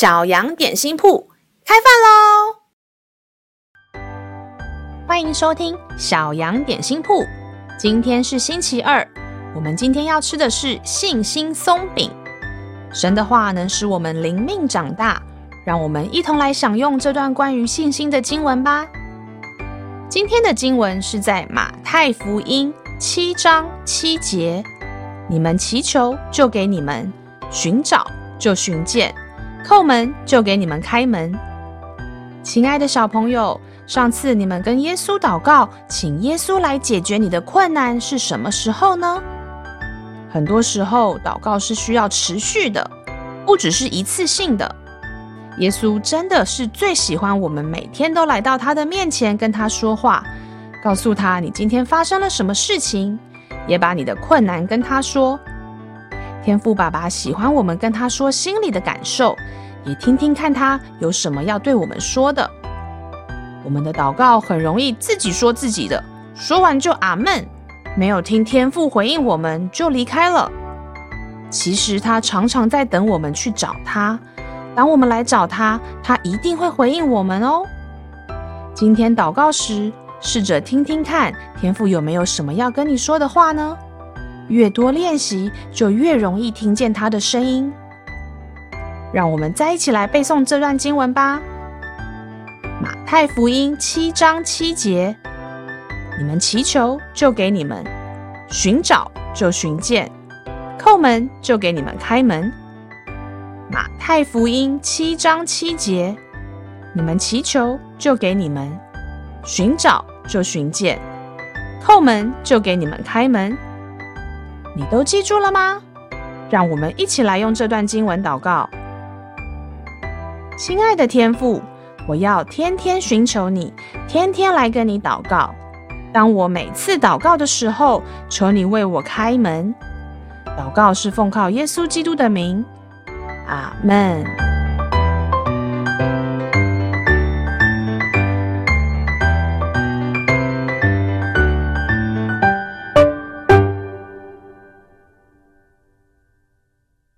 小羊点心铺开饭喽！欢迎收听小羊点心铺。今天是星期二，我们今天要吃的是信心松饼。神的话能使我们灵命长大，让我们一同来享用这段关于信心的经文吧。今天的经文是在马太福音七章七节：“你们祈求，就给你们；寻找，就寻见。”叩门就给你们开门，亲爱的小朋友，上次你们跟耶稣祷告，请耶稣来解决你的困难是什么时候呢？很多时候，祷告是需要持续的，不只是一次性的。耶稣真的是最喜欢我们每天都来到他的面前跟他说话，告诉他你今天发生了什么事情，也把你的困难跟他说。天父爸爸喜欢我们跟他说心里的感受，也听听看他有什么要对我们说的。我们的祷告很容易自己说自己的，说完就阿门，没有听天父回应我们就离开了。其实他常常在等我们去找他，当我们来找他，他一定会回应我们哦。今天祷告时，试着听听看天父有没有什么要跟你说的话呢？越多练习，就越容易听见他的声音。让我们再一起来背诵这段经文吧。马太福音七章七节：你们祈求，就给你们；寻找，就寻见；叩门，就给你们开门。马太福音七章七节：你们祈求，就给你们；寻找，就寻见；叩门，就给你们开门。你都记住了吗？让我们一起来用这段经文祷告。亲爱的天父，我要天天寻求你，天天来跟你祷告。当我每次祷告的时候，求你为我开门。祷告是奉靠耶稣基督的名。阿门。